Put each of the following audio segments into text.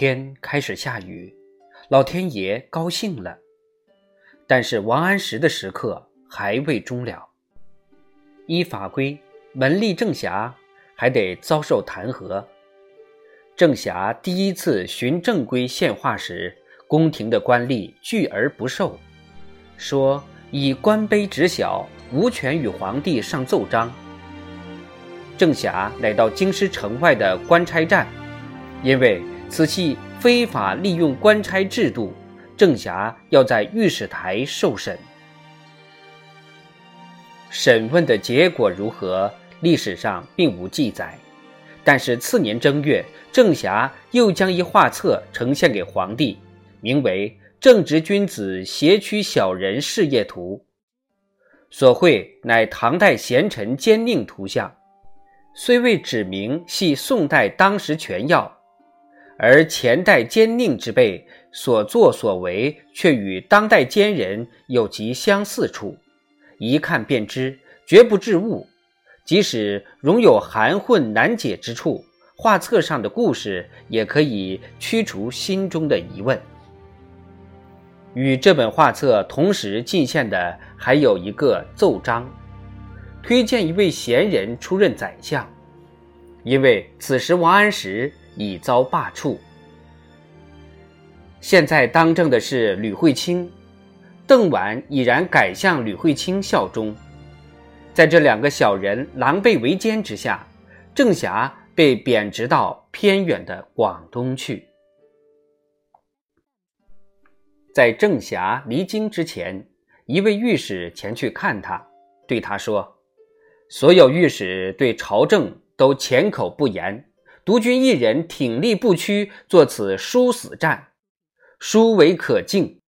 天开始下雨，老天爷高兴了。但是王安石的时刻还未终了。依法规，门吏郑侠还得遭受弹劾。郑侠第一次循正规献画时，宫廷的官吏拒而不受，说以官卑职小，无权与皇帝上奏章。郑侠来到京师城外的官差站，因为此系非法利用官差制度，郑侠要在御史台受审。审问的结果如何，历史上并无记载。但是次年正月，郑侠又将一画册呈现给皇帝，名为《正直君子挟曲小人事业图》，所绘乃唐代贤臣奸佞图像，虽未指明系宋代当时权要，而前代奸佞之辈所作所为却与当代奸人有极相似处，一看便知，绝不致误。即使容有含混难解之处，画册上的故事也可以驱除心中的疑问。与这本画册同时进献的还有一个奏章，推荐一位贤人出任宰相，因为此时王安石已遭罢黜。现在当政的是吕惠卿，邓婉已然改向吕惠卿效忠。在这两个小人狼狈为奸之下，郑侠被贬职到偏远的广东去。在郑侠离京之前，一位御史前去看他，对他说：“所有御史对朝政都浅口不言，独君一人挺立不屈，做此殊死战，殊为可敬。”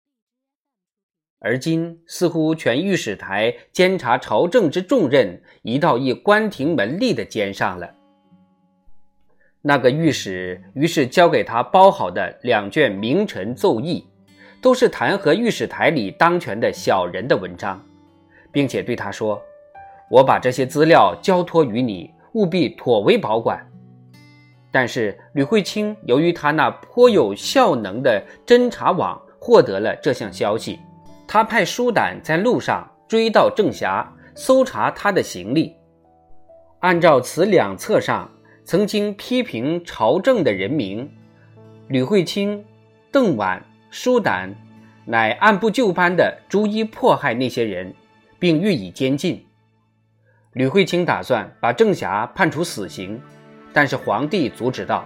而今似乎全御史台监察朝政之重任移到一官廷门吏的肩上了。那个御史于是交给他包好的两卷名臣奏议，都是弹劾御史台里当权的小人的文章，并且对他说：“我把这些资料交托于你，务必妥为保管。”但是吕惠卿由于他那颇有效能的侦查网，获得了这项消息。他派舒胆在路上追到郑侠，搜查他的行李。按照此两册上曾经批评朝政的人名，吕惠卿、邓婉、舒胆，乃按部就班地逐一迫害那些人，并予以监禁。吕惠卿打算把郑侠判处死刑，但是皇帝阻止道：“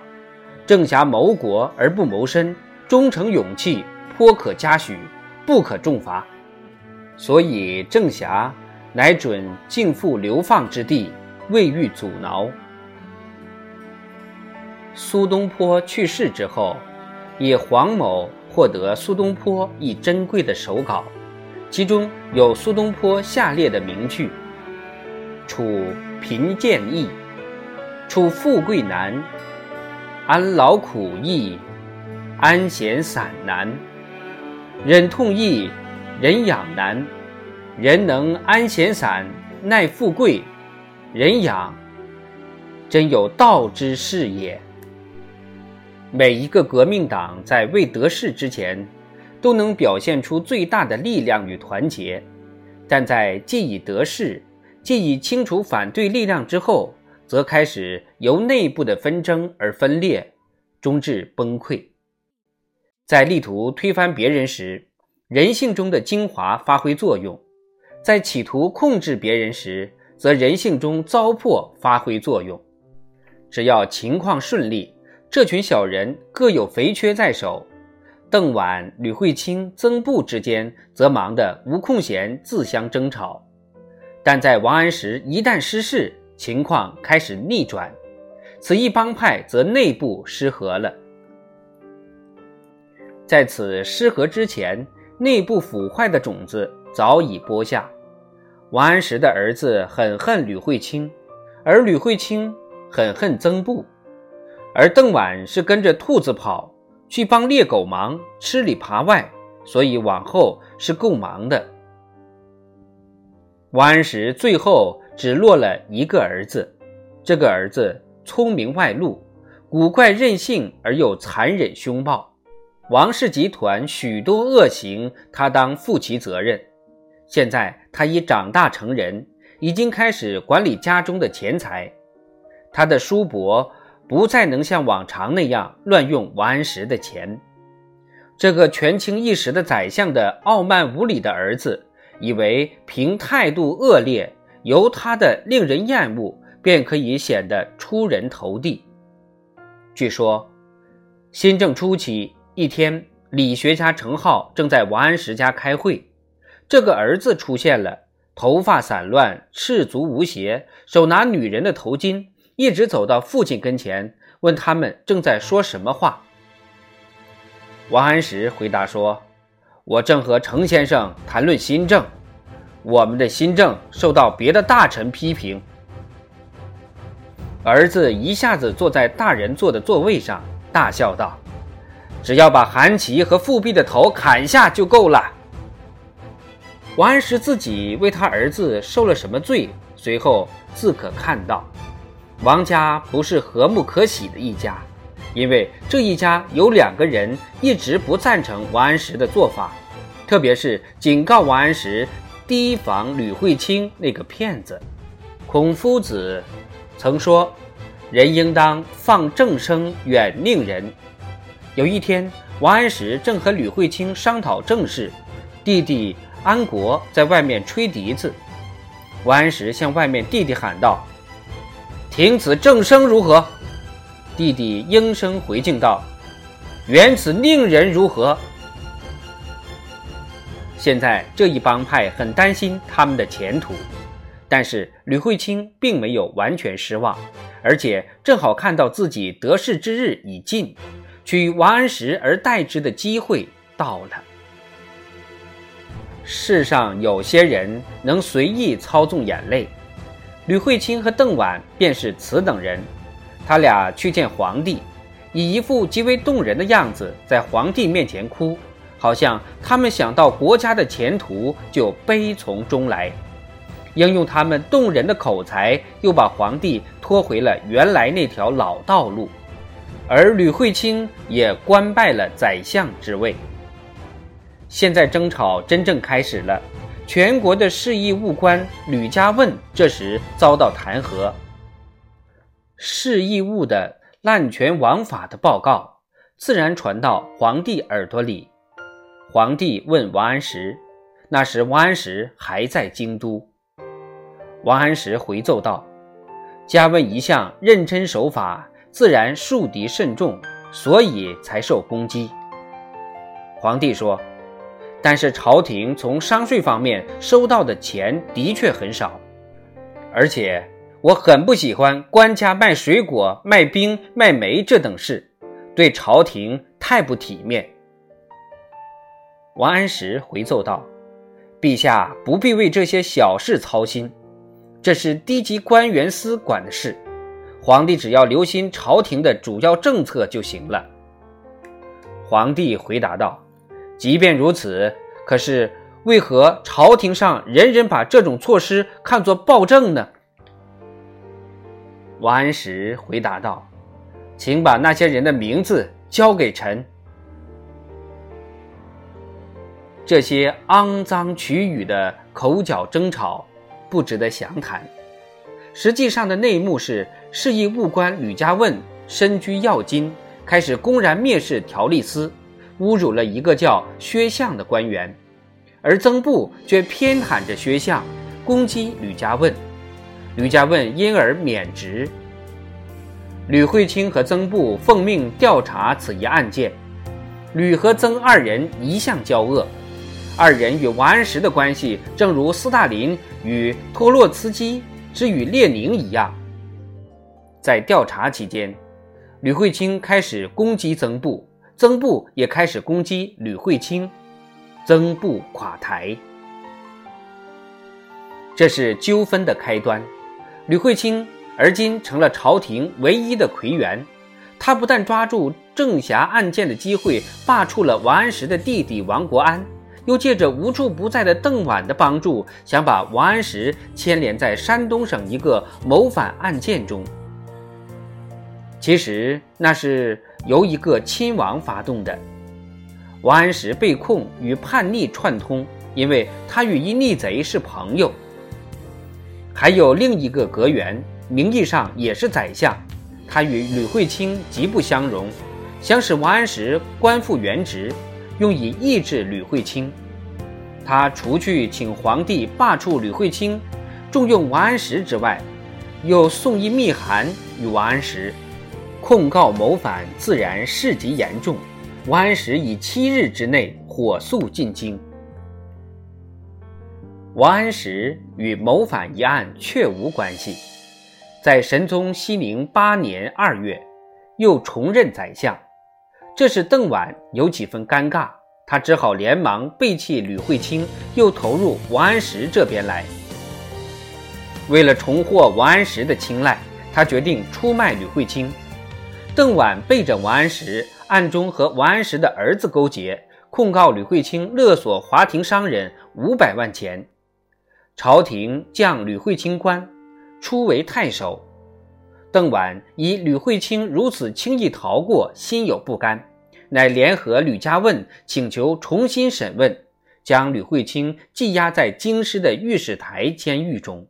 郑侠谋国而不谋身，忠诚勇气颇可嘉许。”不可重罚，所以郑侠乃准敬赴流放之地，未遇阻挠。苏东坡去世之后，以黄某获得苏东坡一珍贵的手稿，其中有苏东坡下列的名句：“处贫贱易，处富贵难；安劳苦易，安闲散难。”忍痛易，忍养难。人能安闲散，耐富贵，人养，真有道之士也。每一个革命党在未得势之前，都能表现出最大的力量与团结；但在既已得势，既已清除反对力量之后，则开始由内部的纷争而分裂，终至崩溃。在力图推翻别人时，人性中的精华发挥作用；在企图控制别人时，则人性中糟粕发挥作用。只要情况顺利，这群小人各有肥缺在手。邓婉、吕惠卿、曾布之间则忙得无空闲自相争吵。但在王安石一旦失势，情况开始逆转，此一帮派则内部失和了。在此失和之前，内部腐坏的种子早已播下。王安石的儿子很恨吕惠卿，而吕惠卿很恨曾布，而邓婉是跟着兔子跑，去帮猎狗忙，吃里扒外，所以往后是够忙的。王安石最后只落了一个儿子，这个儿子聪明外露，古怪任性而又残忍凶暴。王氏集团许多恶行，他当负其责任。现在他已长大成人，已经开始管理家中的钱财。他的叔伯不再能像往常那样乱用王安石的钱。这个权倾一时的宰相的傲慢无礼的儿子，以为凭态度恶劣，由他的令人厌恶，便可以显得出人头地。据说，新政初期。一天，理学家程颢正在王安石家开会，这个儿子出现了，头发散乱，赤足无鞋，手拿女人的头巾，一直走到父亲跟前，问他们正在说什么话。王安石回答说：“我正和程先生谈论新政，我们的新政受到别的大臣批评。”儿子一下子坐在大人坐的座位上，大笑道。只要把韩琦和富弼的头砍下就够了。王安石自己为他儿子受了什么罪，随后自可看到。王家不是和睦可喜的一家，因为这一家有两个人一直不赞成王安石的做法，特别是警告王安石提防吕惠卿那个骗子。孔夫子曾说：“人应当放正声，远佞人。”有一天，王安石正和吕惠卿商讨政事，弟弟安国在外面吹笛子。王安石向外面弟弟喊道：“听此正声如何？”弟弟应声回敬道：“原此佞人如何？”现在这一帮派很担心他们的前途，但是吕惠卿并没有完全失望，而且正好看到自己得势之日已近。取王安石而代之的机会到了。世上有些人能随意操纵眼泪，吕惠卿和邓婉便是此等人。他俩去见皇帝，以一副极为动人的样子，在皇帝面前哭，好像他们想到国家的前途就悲从中来。应用他们动人的口才，又把皇帝拖回了原来那条老道路。而吕惠卿也官拜了宰相之位。现在争吵真正开始了，全国的市议务官吕家问这时遭到弹劾。市议务的滥权枉法的报告自然传到皇帝耳朵里。皇帝问王安石，那时王安石还在京都。王安石回奏道：“嘉问一向认真守法。”自然树敌甚重，所以才受攻击。皇帝说：“但是朝廷从商税方面收到的钱的确很少，而且我很不喜欢官家卖水果、卖冰、卖煤这等事，对朝廷太不体面。”王安石回奏道：“陛下不必为这些小事操心，这是低级官员司管的事。”皇帝只要留心朝廷的主要政策就行了。皇帝回答道：“即便如此，可是为何朝廷上人人把这种措施看作暴政呢？”王安石回答道：“请把那些人的名字交给臣。这些肮脏曲语的口角争吵，不值得详谈。实际上的内幕是。”示意务官吕家问身居要津，开始公然蔑视条例司，侮辱了一个叫薛相的官员，而曾布却偏袒着薛相，攻击吕家问，吕家问因而免职。吕惠卿和曾布奉命调查此一案件，吕和曾二人一向交恶，二人与王安石的关系，正如斯大林与托洛茨基之与列宁一样。在调查期间，吕惠卿开始攻击曾布，曾布也开始攻击吕惠卿，曾布垮台。这是纠纷的开端。吕惠卿而今成了朝廷唯一的魁元，他不但抓住郑侠案件的机会罢黜了王安石的弟弟王国安，又借着无处不在的邓婉的帮助，想把王安石牵连在山东省一个谋反案件中。其实那是由一个亲王发动的。王安石被控与叛逆串通，因为他与一逆贼是朋友。还有另一个阁员，名义上也是宰相，他与吕惠卿极不相容，想使王安石官复原职，用以抑制吕惠卿。他除去请皇帝罢黜吕惠卿，重用王安石之外，又送一密函与王安石，控告谋反，自然事极严重。王安石以七日之内火速进京。王安石与谋反一案确无关系，在神宗熙宁八年二月，又重任宰相，这使邓婉有几分尴尬，他只好连忙背弃吕惠卿，又投入王安石这边来。为了重获王安石的青睐，他决定出卖吕惠卿。邓婉背着王安石，暗中和王安石的儿子勾结，控告吕惠卿勒索华亭商人五百万钱。朝廷降吕惠卿官，初为太守。邓婉以吕惠卿如此轻易逃过，心有不甘，乃联合吕家问请求重新审问，将吕惠卿羁押在京师的御史台监狱中。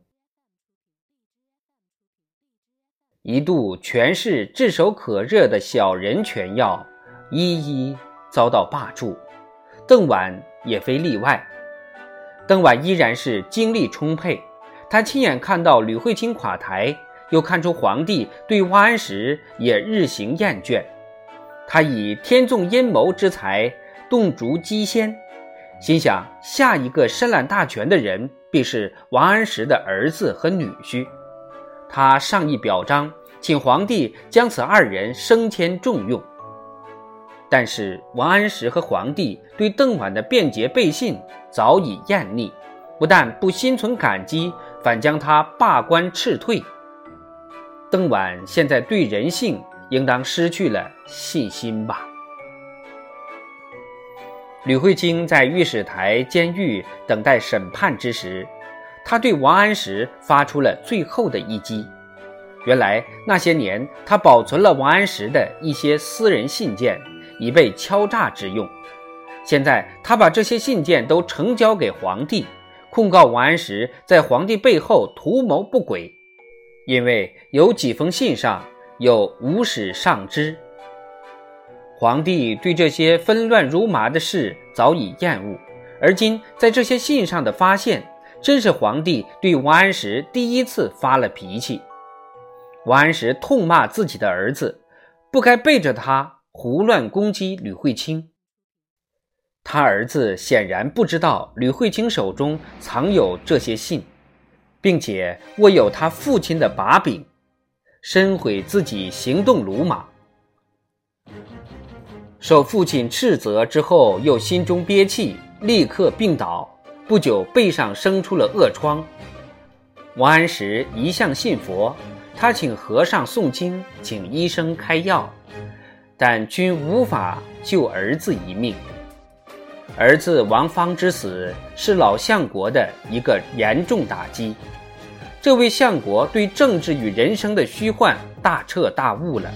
一度全市炙手可热的小人权要，一一遭到罢黜，邓婉也非例外。邓婉依然是精力充沛，他亲眼看到吕惠卿垮台，又看出皇帝对王安石也日行厌倦，他以天纵阴谋之才动烛机先，心想下一个深揽大权的人必是王安石的儿子和女婿，他上议表彰，请皇帝将此二人升迁重用。但是王安石和皇帝对邓婉的便捷背信早已厌腻，不但不心存感激，反将他罢官斥退。邓婉现在对人性应当失去了信心吧？吕惠卿在御史台监狱等待审判之时，他对王安石发出了最后的一击。原来那些年，他保存了王安石的一些私人信件。以备敲诈之用。现在他把这些信件都呈交给皇帝，控告王安石在皇帝背后图谋不轨。因为有几封信上有无史上之，皇帝对这些纷乱如麻的事早已厌恶。而今在这些信上的发现，真是皇帝对王安石第一次发了脾气。王安石痛骂自己的儿子，不该背着他。胡乱攻击吕惠卿，他儿子显然不知道吕惠卿手中藏有这些信，并且握有他父亲的把柄，深悔自己行动鲁莽。受父亲斥责之后，又心中憋气，立刻病倒，不久背上生出了恶疮。王安石一向信佛，他请和尚诵经，请医生开药。但均无法救儿子一命。儿子王芳之死是老相国的一个严重打击。这位相国对政治与人生的虚幻大彻大悟了，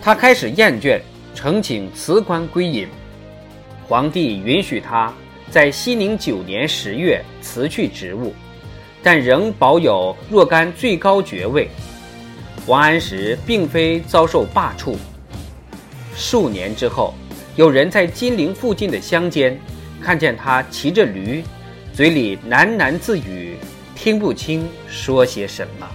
他开始厌倦，呈请辞官归隐。皇帝允许他在熙宁九年十月辞去职务，但仍保有若干最高爵位。王安石并非遭受罢黜。数年之后，有人在金陵附近的乡间看见他骑着驴，嘴里喃喃自语，听不清说些什么。